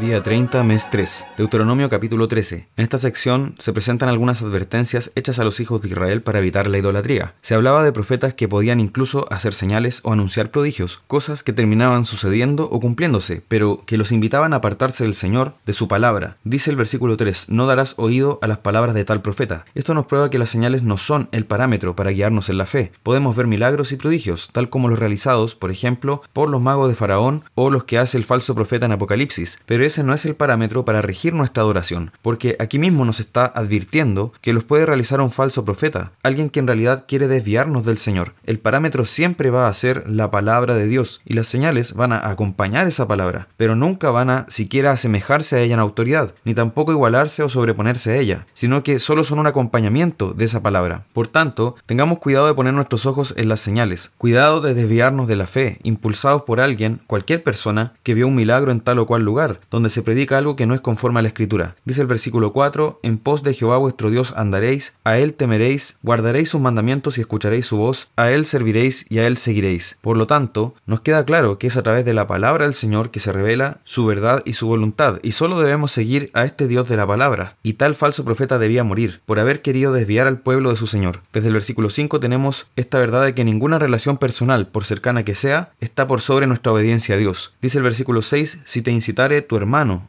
Día 30, mes 3, Deuteronomio capítulo 13. En esta sección se presentan algunas advertencias hechas a los hijos de Israel para evitar la idolatría. Se hablaba de profetas que podían incluso hacer señales o anunciar prodigios, cosas que terminaban sucediendo o cumpliéndose, pero que los invitaban a apartarse del Señor, de su palabra. Dice el versículo 3, no darás oído a las palabras de tal profeta. Esto nos prueba que las señales no son el parámetro para guiarnos en la fe. Podemos ver milagros y prodigios, tal como los realizados, por ejemplo, por los magos de Faraón o los que hace el falso profeta en Apocalipsis, pero ese no es el parámetro para regir nuestra adoración, porque aquí mismo nos está advirtiendo que los puede realizar un falso profeta, alguien que en realidad quiere desviarnos del Señor. El parámetro siempre va a ser la palabra de Dios y las señales van a acompañar esa palabra, pero nunca van a siquiera asemejarse a ella en autoridad, ni tampoco igualarse o sobreponerse a ella, sino que solo son un acompañamiento de esa palabra. Por tanto, tengamos cuidado de poner nuestros ojos en las señales, cuidado de desviarnos de la fe, impulsados por alguien, cualquier persona, que vio un milagro en tal o cual lugar, donde se predica algo que no es conforme a la escritura. Dice el versículo 4, en pos de Jehová vuestro Dios andaréis, a él temeréis, guardaréis sus mandamientos y escucharéis su voz, a él serviréis y a él seguiréis. Por lo tanto, nos queda claro que es a través de la palabra del Señor que se revela su verdad y su voluntad, y solo debemos seguir a este Dios de la palabra. Y tal falso profeta debía morir, por haber querido desviar al pueblo de su Señor. Desde el versículo 5 tenemos esta verdad de que ninguna relación personal, por cercana que sea, está por sobre nuestra obediencia a Dios. Dice el versículo 6, si te incitare tu hermano,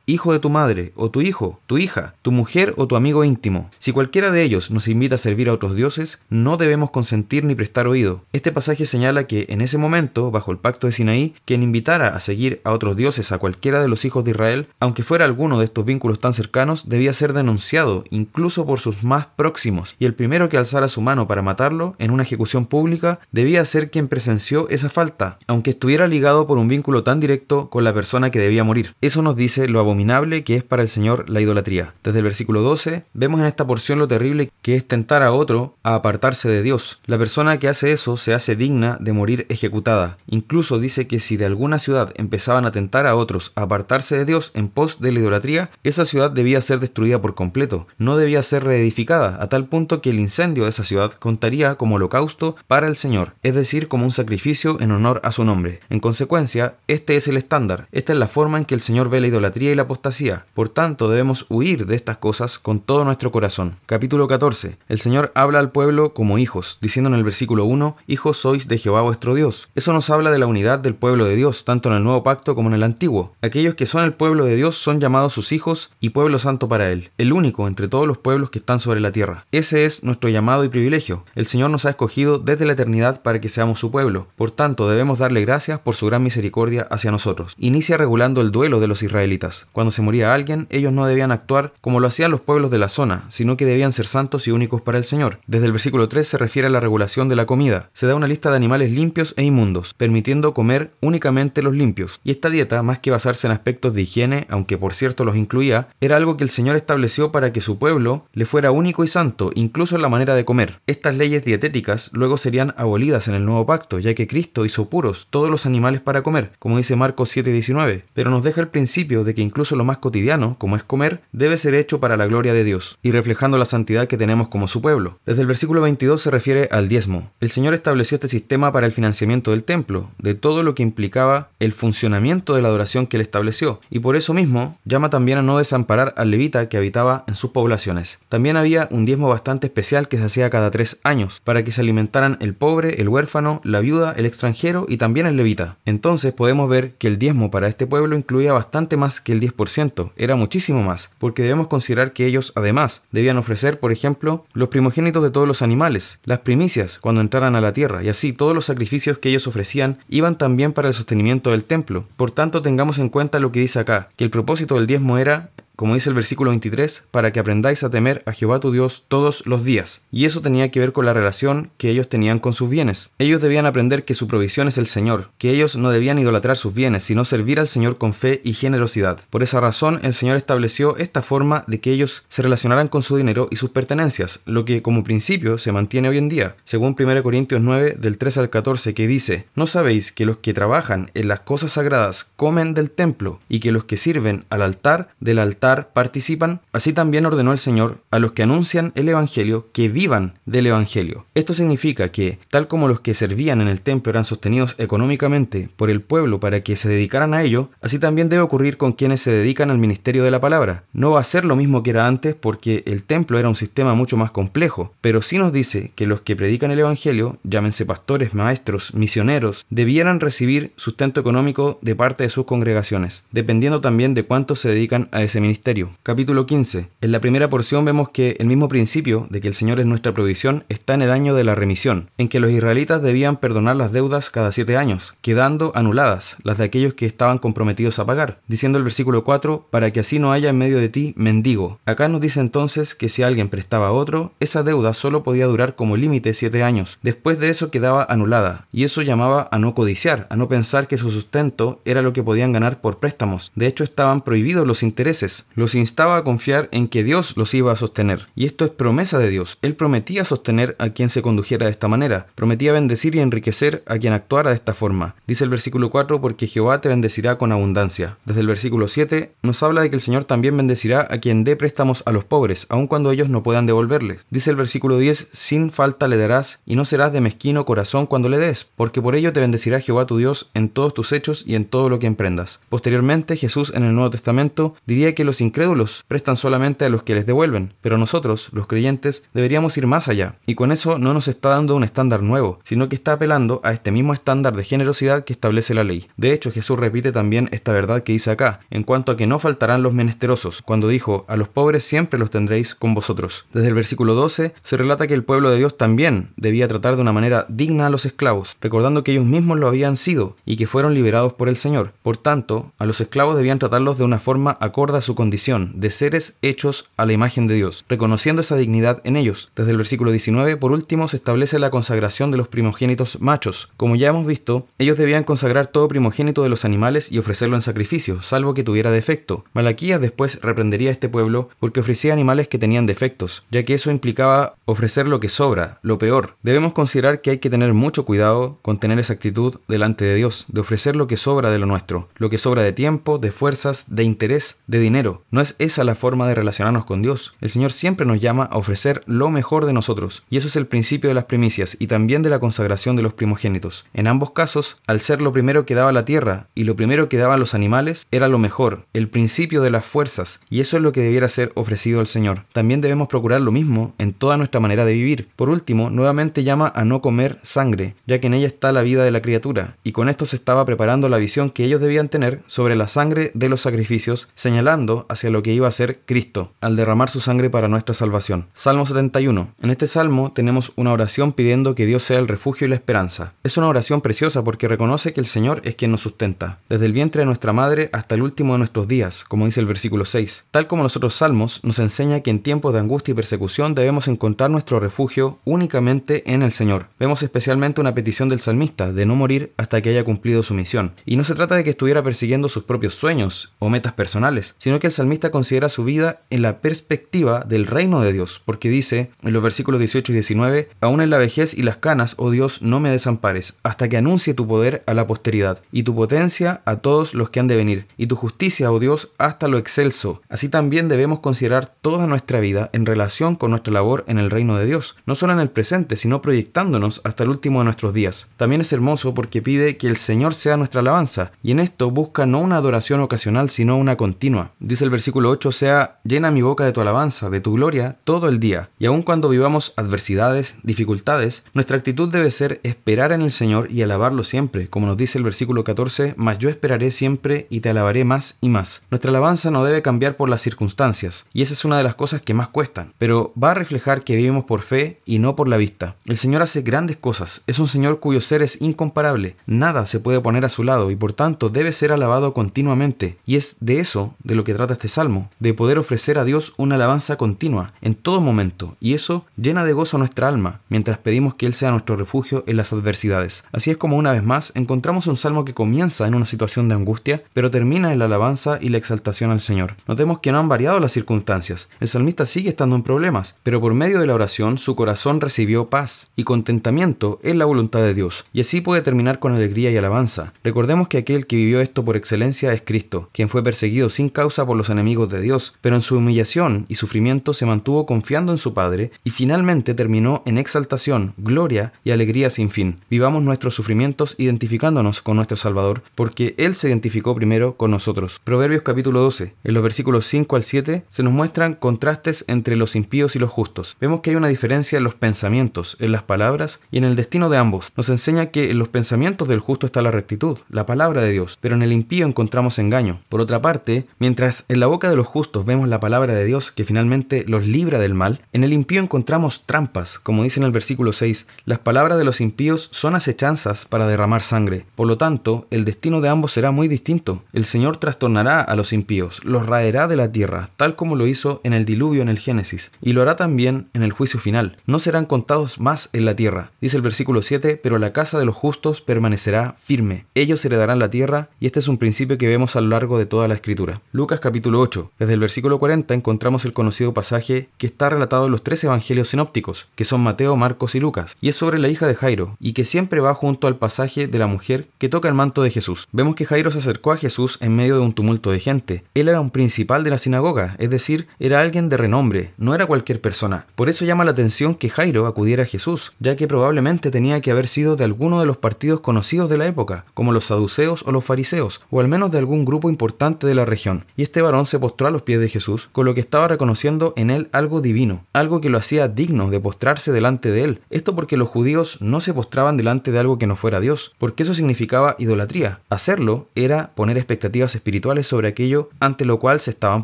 hijo de tu madre, o tu hijo, tu hija, tu mujer o tu amigo íntimo. Si cualquiera de ellos nos invita a servir a otros dioses, no debemos consentir ni prestar oído. Este pasaje señala que en ese momento, bajo el pacto de Sinaí, quien invitara a seguir a otros dioses a cualquiera de los hijos de Israel, aunque fuera alguno de estos vínculos tan cercanos, debía ser denunciado, incluso por sus más próximos, y el primero que alzara su mano para matarlo en una ejecución pública debía ser quien presenció esa falta, aunque estuviera ligado por un vínculo tan directo con la persona que debía morir. Eso nos dice lo abominable que es para el Señor la idolatría. Desde el versículo 12 vemos en esta porción lo terrible que es tentar a otro a apartarse de Dios. La persona que hace eso se hace digna de morir ejecutada. Incluso dice que si de alguna ciudad empezaban a tentar a otros a apartarse de Dios en pos de la idolatría, esa ciudad debía ser destruida por completo, no debía ser reedificada, a tal punto que el incendio de esa ciudad contaría como holocausto para el Señor, es decir, como un sacrificio en honor a su nombre. En consecuencia, este es el estándar, esta es la forma en que el Señor ve la idolatría y la apostasía. Por tanto, debemos huir de estas cosas con todo nuestro corazón. Capítulo 14. El Señor habla al pueblo como hijos, diciendo en el versículo 1, Hijos sois de Jehová vuestro Dios. Eso nos habla de la unidad del pueblo de Dios, tanto en el nuevo pacto como en el antiguo. Aquellos que son el pueblo de Dios son llamados sus hijos y pueblo santo para Él, el único entre todos los pueblos que están sobre la tierra. Ese es nuestro llamado y privilegio. El Señor nos ha escogido desde la eternidad para que seamos su pueblo. Por tanto, debemos darle gracias por su gran misericordia hacia nosotros. Inicia regulando el duelo de los israelitas. Cuando se moría alguien, ellos no debían actuar como lo hacían los pueblos de la zona, sino que debían ser santos y únicos para el Señor. Desde el versículo 3 se refiere a la regulación de la comida. Se da una lista de animales limpios e inmundos, permitiendo comer únicamente los limpios. Y esta dieta, más que basarse en aspectos de higiene, aunque por cierto los incluía, era algo que el Señor estableció para que su pueblo le fuera único y santo, incluso en la manera de comer. Estas leyes dietéticas luego serían abolidas en el nuevo pacto, ya que Cristo hizo puros todos los animales para comer, como dice Marcos 7:19, pero nos deja el principio de que incluso lo más cotidiano, como es comer, debe ser hecho para la gloria de Dios, y reflejando la santidad que tenemos como su pueblo. Desde el versículo 22 se refiere al diezmo. El Señor estableció este sistema para el financiamiento del templo, de todo lo que implicaba el funcionamiento de la adoración que él estableció, y por eso mismo llama también a no desamparar al levita que habitaba en sus poblaciones. También había un diezmo bastante especial que se hacía cada tres años, para que se alimentaran el pobre, el huérfano, la viuda, el extranjero y también el levita. Entonces podemos ver que el diezmo para este pueblo incluía bastante más que el 10%, era muchísimo más, porque debemos considerar que ellos además debían ofrecer, por ejemplo, los primogénitos de todos los animales, las primicias cuando entraran a la tierra, y así todos los sacrificios que ellos ofrecían iban también para el sostenimiento del templo. Por tanto, tengamos en cuenta lo que dice acá, que el propósito del diezmo era como dice el versículo 23, para que aprendáis a temer a Jehová tu Dios todos los días. Y eso tenía que ver con la relación que ellos tenían con sus bienes. Ellos debían aprender que su provisión es el Señor, que ellos no debían idolatrar sus bienes, sino servir al Señor con fe y generosidad. Por esa razón, el Señor estableció esta forma de que ellos se relacionaran con su dinero y sus pertenencias, lo que como principio se mantiene hoy en día, según 1 Corintios 9 del 3 al 14, que dice, ¿no sabéis que los que trabajan en las cosas sagradas comen del templo y que los que sirven al altar del altar participan, así también ordenó el Señor a los que anuncian el Evangelio que vivan del Evangelio. Esto significa que, tal como los que servían en el templo eran sostenidos económicamente por el pueblo para que se dedicaran a ello, así también debe ocurrir con quienes se dedican al ministerio de la palabra. No va a ser lo mismo que era antes porque el templo era un sistema mucho más complejo, pero sí nos dice que los que predican el Evangelio, llámense pastores, maestros, misioneros, debieran recibir sustento económico de parte de sus congregaciones, dependiendo también de cuántos se dedican a ese ministerio. Capítulo 15. En la primera porción vemos que el mismo principio de que el Señor es nuestra provisión está en el año de la remisión, en que los israelitas debían perdonar las deudas cada siete años, quedando anuladas las de aquellos que estaban comprometidos a pagar, diciendo el versículo 4, para que así no haya en medio de ti mendigo. Acá nos dice entonces que si alguien prestaba a otro, esa deuda solo podía durar como límite siete años. Después de eso quedaba anulada, y eso llamaba a no codiciar, a no pensar que su sustento era lo que podían ganar por préstamos. De hecho, estaban prohibidos los intereses. Los instaba a confiar en que Dios los iba a sostener. Y esto es promesa de Dios. Él prometía sostener a quien se condujera de esta manera. Prometía bendecir y enriquecer a quien actuara de esta forma. Dice el versículo 4, porque Jehová te bendecirá con abundancia. Desde el versículo 7 nos habla de que el Señor también bendecirá a quien dé préstamos a los pobres, aun cuando ellos no puedan devolverles. Dice el versículo 10, sin falta le darás, y no serás de mezquino corazón cuando le des, porque por ello te bendecirá Jehová tu Dios en todos tus hechos y en todo lo que emprendas. Posteriormente, Jesús en el Nuevo Testamento diría que los incrédulos prestan solamente a los que les devuelven, pero nosotros, los creyentes, deberíamos ir más allá, y con eso no nos está dando un estándar nuevo, sino que está apelando a este mismo estándar de generosidad que establece la ley. De hecho, Jesús repite también esta verdad que dice acá, en cuanto a que no faltarán los menesterosos, cuando dijo, a los pobres siempre los tendréis con vosotros. Desde el versículo 12 se relata que el pueblo de Dios también debía tratar de una manera digna a los esclavos, recordando que ellos mismos lo habían sido y que fueron liberados por el Señor. Por tanto, a los esclavos debían tratarlos de una forma acorde a su condición, de seres hechos a la imagen de Dios, reconociendo esa dignidad en ellos. Desde el versículo 19, por último, se establece la consagración de los primogénitos machos. Como ya hemos visto, ellos debían consagrar todo primogénito de los animales y ofrecerlo en sacrificio, salvo que tuviera defecto. Malaquías después reprendería a este pueblo porque ofrecía animales que tenían defectos, ya que eso implicaba ofrecer lo que sobra, lo peor. Debemos considerar que hay que tener mucho cuidado con tener esa actitud delante de Dios, de ofrecer lo que sobra de lo nuestro, lo que sobra de tiempo, de fuerzas, de interés, de dinero. No es esa la forma de relacionarnos con Dios. El Señor siempre nos llama a ofrecer lo mejor de nosotros, y eso es el principio de las primicias y también de la consagración de los primogénitos. En ambos casos, al ser lo primero que daba la tierra y lo primero que daban los animales, era lo mejor, el principio de las fuerzas, y eso es lo que debiera ser ofrecido al Señor. También debemos procurar lo mismo en toda nuestra manera de vivir. Por último, nuevamente llama a no comer sangre, ya que en ella está la vida de la criatura, y con esto se estaba preparando la visión que ellos debían tener sobre la sangre de los sacrificios, señalando hacia lo que iba a ser Cristo, al derramar su sangre para nuestra salvación. Salmo 71. En este salmo tenemos una oración pidiendo que Dios sea el refugio y la esperanza. Es una oración preciosa porque reconoce que el Señor es quien nos sustenta, desde el vientre de nuestra madre hasta el último de nuestros días, como dice el versículo 6. Tal como los otros salmos, nos enseña que en tiempos de angustia y persecución debemos encontrar nuestro refugio únicamente en el Señor. Vemos especialmente una petición del salmista de no morir hasta que haya cumplido su misión. Y no se trata de que estuviera persiguiendo sus propios sueños o metas personales, sino que el salmista considera su vida en la perspectiva del reino de Dios, porque dice en los versículos 18 y 19, aún en la vejez y las canas, oh Dios, no me desampares, hasta que anuncie tu poder a la posteridad, y tu potencia a todos los que han de venir, y tu justicia, oh Dios, hasta lo excelso. Así también debemos considerar toda nuestra vida en relación con nuestra labor en el reino de Dios, no solo en el presente, sino proyectándonos hasta el último de nuestros días. También es hermoso porque pide que el Señor sea nuestra alabanza, y en esto busca no una adoración ocasional, sino una continua. El versículo 8, sea, llena mi boca de tu alabanza, de tu gloria, todo el día. Y aun cuando vivamos adversidades, dificultades, nuestra actitud debe ser esperar en el Señor y alabarlo siempre, como nos dice el versículo 14, mas yo esperaré siempre y te alabaré más y más. Nuestra alabanza no debe cambiar por las circunstancias, y esa es una de las cosas que más cuestan, pero va a reflejar que vivimos por fe y no por la vista. El Señor hace grandes cosas, es un Señor cuyo ser es incomparable, nada se puede poner a su lado y por tanto debe ser alabado continuamente, y es de eso de lo que trata este salmo, de poder ofrecer a Dios una alabanza continua, en todo momento, y eso llena de gozo nuestra alma, mientras pedimos que Él sea nuestro refugio en las adversidades. Así es como una vez más encontramos un salmo que comienza en una situación de angustia, pero termina en la alabanza y la exaltación al Señor. Notemos que no han variado las circunstancias, el salmista sigue estando en problemas, pero por medio de la oración su corazón recibió paz y contentamiento en la voluntad de Dios, y así puede terminar con alegría y alabanza. Recordemos que aquel que vivió esto por excelencia es Cristo, quien fue perseguido sin causa por los enemigos de Dios, pero en su humillación y sufrimiento se mantuvo confiando en su Padre y finalmente terminó en exaltación, gloria y alegría sin fin. Vivamos nuestros sufrimientos identificándonos con nuestro Salvador, porque Él se identificó primero con nosotros. Proverbios capítulo 12, en los versículos 5 al 7, se nos muestran contrastes entre los impíos y los justos. Vemos que hay una diferencia en los pensamientos, en las palabras y en el destino de ambos. Nos enseña que en los pensamientos del justo está la rectitud, la palabra de Dios, pero en el impío encontramos engaño. Por otra parte, mientras en la boca de los justos vemos la palabra de Dios que finalmente los libra del mal, en el impío encontramos trampas, como dice en el versículo 6, las palabras de los impíos son acechanzas para derramar sangre. Por lo tanto, el destino de ambos será muy distinto. El Señor trastornará a los impíos, los raerá de la tierra, tal como lo hizo en el diluvio en el Génesis, y lo hará también en el juicio final. No serán contados más en la tierra. Dice el versículo 7, pero la casa de los justos permanecerá firme. Ellos heredarán la tierra, y este es un principio que vemos a lo largo de toda la escritura. Lucas capítulo 8. Desde el versículo 40 encontramos el conocido pasaje que está relatado en los tres evangelios sinópticos, que son Mateo, Marcos y Lucas, y es sobre la hija de Jairo, y que siempre va junto al pasaje de la mujer que toca el manto de Jesús. Vemos que Jairo se acercó a Jesús en medio de un tumulto de gente. Él era un principal de la sinagoga, es decir, era alguien de renombre, no era cualquier persona. Por eso llama la atención que Jairo acudiera a Jesús, ya que probablemente tenía que haber sido de alguno de los partidos conocidos de la época, como los saduceos o los fariseos, o al menos de algún grupo importante de la región. Y este varón se postró a los pies de Jesús, con lo que estaba reconociendo en él algo divino, algo que lo hacía digno de postrarse delante de él. Esto porque los judíos no se postraban delante de algo que no fuera Dios, porque eso significaba idolatría. Hacerlo era poner expectativas espirituales sobre aquello ante lo cual se estaban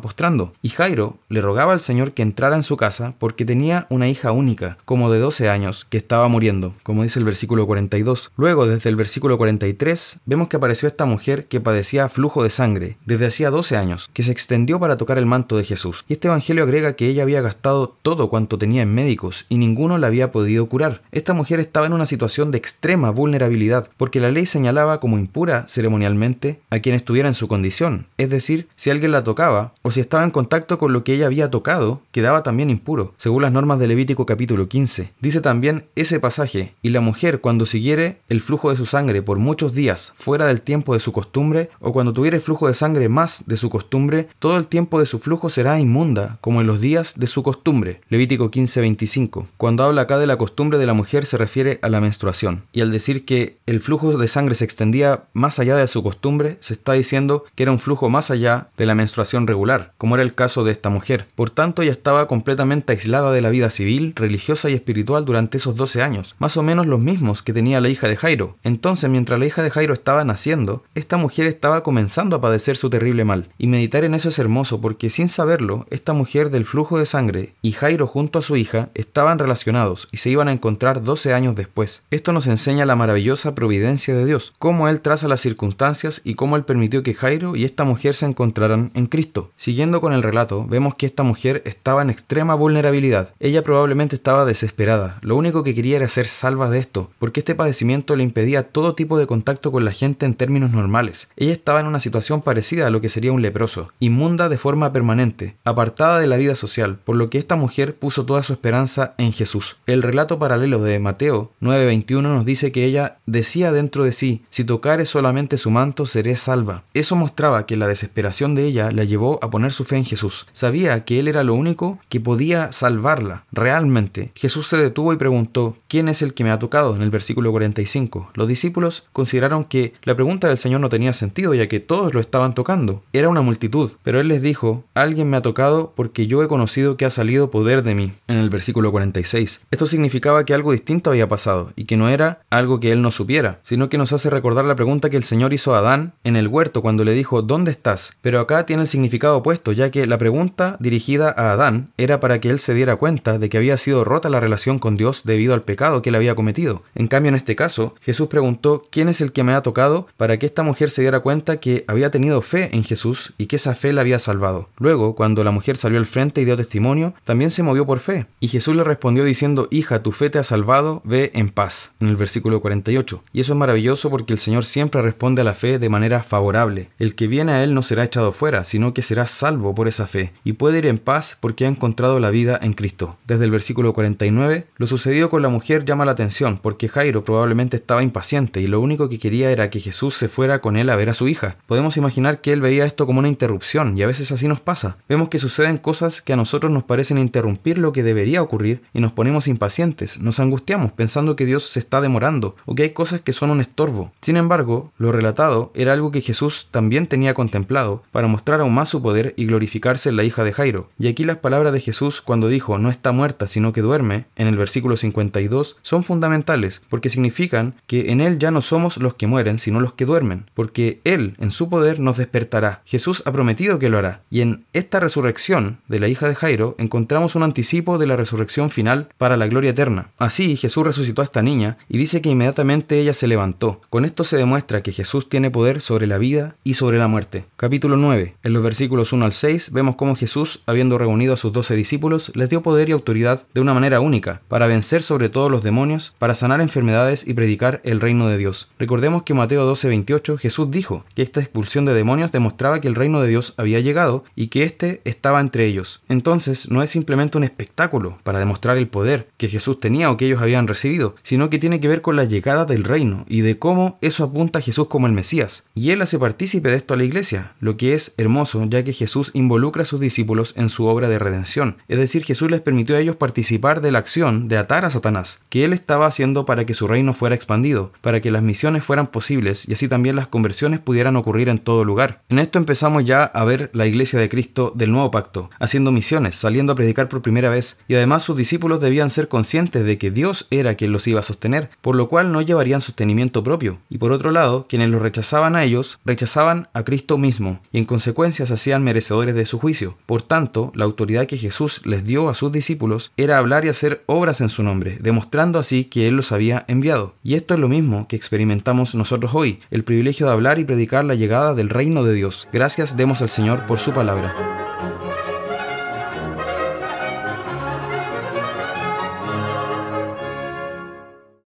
postrando. Y Jairo le rogaba al Señor que entrara en su casa porque tenía una hija única, como de 12 años, que estaba muriendo, como dice el versículo 42. Luego, desde el versículo 43, vemos que apareció esta mujer que padecía flujo de sangre desde hacía 12 años, que se extendió para tocar el manto de Jesús. Y este evangelio agrega que ella había gastado todo cuanto tenía en médicos y ninguno la había podido curar. Esta mujer estaba en una situación de extrema vulnerabilidad porque la ley señalaba como impura ceremonialmente a quien estuviera en su condición, es decir, si alguien la tocaba o si estaba en contacto con lo que ella había tocado, quedaba también impuro, según las normas de Levítico capítulo 15. Dice también ese pasaje, y la mujer cuando siguiere el flujo de su sangre por muchos días fuera del tiempo de su costumbre, o cuando tuviere flujo de sangre más de su costumbre, todo el tiempo de su flujo será inmunda, como en los días de su costumbre. Levítico 15:25. Cuando habla acá de la costumbre de la mujer se refiere a la menstruación, y al decir que el flujo de sangre se extendía más allá de su costumbre, se está diciendo que era un flujo más allá de la menstruación regular, como era el caso de esta mujer. Por tanto, ella estaba completamente aislada de la vida civil, religiosa y espiritual durante esos 12 años, más o menos los mismos que tenía la hija de Jairo. Entonces, mientras la hija de Jairo estaba naciendo, esta mujer estaba comenzando a padecer su terrible mal. Y meditar en eso es hermoso porque sin saberlo, esta mujer del flujo de sangre y Jairo junto a su hija estaban relacionados y se iban a encontrar 12 años después. Esto nos enseña la maravillosa providencia de Dios, cómo Él traza las circunstancias y cómo Él permitió que Jairo y esta mujer se encontraran en Cristo. Siguiendo con el relato, vemos que esta mujer estaba en extrema vulnerabilidad. Ella probablemente estaba desesperada. Lo único que quería era ser salva de esto, porque este padecimiento le impedía todo tipo de contacto con la gente en términos normales. Ella estaba en una situación parecida a lo que sería un leproso, inmunda de forma permanente, apartada de la vida social, por lo que esta mujer puso toda su esperanza en Jesús. El relato paralelo de Mateo 9:21 nos dice que ella decía dentro de sí, si tocare solamente su manto seré salva. Eso mostraba que la desesperación de ella la llevó a poner su fe en Jesús. Sabía que Él era lo único que podía salvarla, realmente. Jesús se detuvo y preguntó, ¿quién es el que me ha tocado? En el versículo 45. Los discípulos consideraron que la pregunta del Señor no tenía sentido, ya que todos lo estaban tocando. Era una multitud, pero Él les dijo, alguien me ha tocado porque yo he conocido que ha salido poder de mí. En el versículo 46. Esto significaba que algo distinto había pasado, y que no era algo que Él no supiera, sino que nos hace recordar la pregunta que el Señor hizo a Adán en el huerto cuando le dijo, ¿dónde estás? Pero acá tiene el significado opuesto, ya que la pregunta dirigida a Adán era para que él se diera cuenta de que había sido rota la relación con Dios debido al pecado que él había cometido. En cambio, en este caso, Jesús preguntó, ¿quién es el que me ha tocado? para que esta mujer se diera cuenta que había tenido fe en Jesús y que esa fe la había salvado. Luego, cuando la mujer salió al frente y dio testimonio, también se movió por fe. Y Jesús le respondió diciendo, hija, tu fe te ha salvado, ve en paz, en el versículo 48. Y eso es maravilloso porque el Señor siempre responde a la fe de manera favorable. El que viene a Él no será echado fuera, sino que será salvo por esa fe, y puede ir en paz porque ha encontrado la vida en Cristo. Desde el versículo 49, lo sucedido con la mujer llama la atención, porque Jairo probablemente estaba impaciente y lo único que quería era que Jesús se fuera con él a ver a su hija. Podemos imaginar que él veía esto como una interrupción y a veces así nos pasa. Vemos que suceden cosas que a nosotros nos parecen interrumpir lo que debería ocurrir y nos ponemos impacientes, nos angustiamos pensando que Dios se está demorando o que hay cosas que son un estorbo. Sin embargo, lo relatado era algo que Jesús también tenía contemplado para mostrar aún más su poder y glorificarse en la hija de Jairo. Y aquí las palabras de Jesús cuando dijo no está muerta sino que duerme, en el versículo 52, son fundamentales porque significan que en Él ya no somos los que mueren sino los que duermen, porque Él en su poder nos despertará. Jesús ha prometido que lo hará. Y en esta resurrección de la hija de Jairo encontramos un anticipo de la resurrección final para la gloria eterna. Así Jesús resucitó a esta niña y dice que inmediatamente ella se levantó. Con esto se demuestra que Jesús tiene poder sobre la vida y sobre la muerte. Capítulo 9. En los versículos 1 al 6 vemos cómo Jesús, habiendo reunido a sus doce discípulos, les dio poder y autoridad de una manera única, para vencer sobre todos los demonios, para sanar enfermedades y predicar el reino de Dios. Recordemos que Mateo 12:28 Jesús dijo que esta expulsión de demonios demostraba que el reino de Dios había llegado y que éste estaba entre ellos. Entonces no es simplemente un espectáculo para demostrar el poder que Jesús tenía o que ellos habían recibido, sino que tiene que ver con la llegada del reino y de cómo eso apunta a Jesús como el Mesías. Y él hace partícipe de esto a la iglesia, lo que es hermoso ya que Jesús involucra a sus discípulos en su obra de redención. Es decir, Jesús les permitió a ellos participar de la acción de atar a Satanás, que él estaba haciendo para que su reino fuera expandido, para que las misiones fueran posibles y así también las conversiones pudieran ocurrir en todo lugar. En esto empezamos ya a ver la iglesia de Cristo del nuevo pacto, haciendo misiones, saliendo a predicar por primera vez, y además sus discípulos debían ser conscientes de que Dios era quien los iba a sostener, por lo cual no llevarían sostenimiento propio. Y por otro lado, quienes los rechazaban a ellos, rechazaban a Cristo mismo, y en consecuencia se hacían merecedores de su juicio. Por tanto, la autoridad que Jesús les dio a sus discípulos era hablar y hacer obras en su nombre, demostrando así que Él los había enviado. Y esto es lo mismo que experimentamos nosotros hoy, el privilegio de hablar y predicar la llegada del reino de Dios. Gracias demos al Señor por su palabra.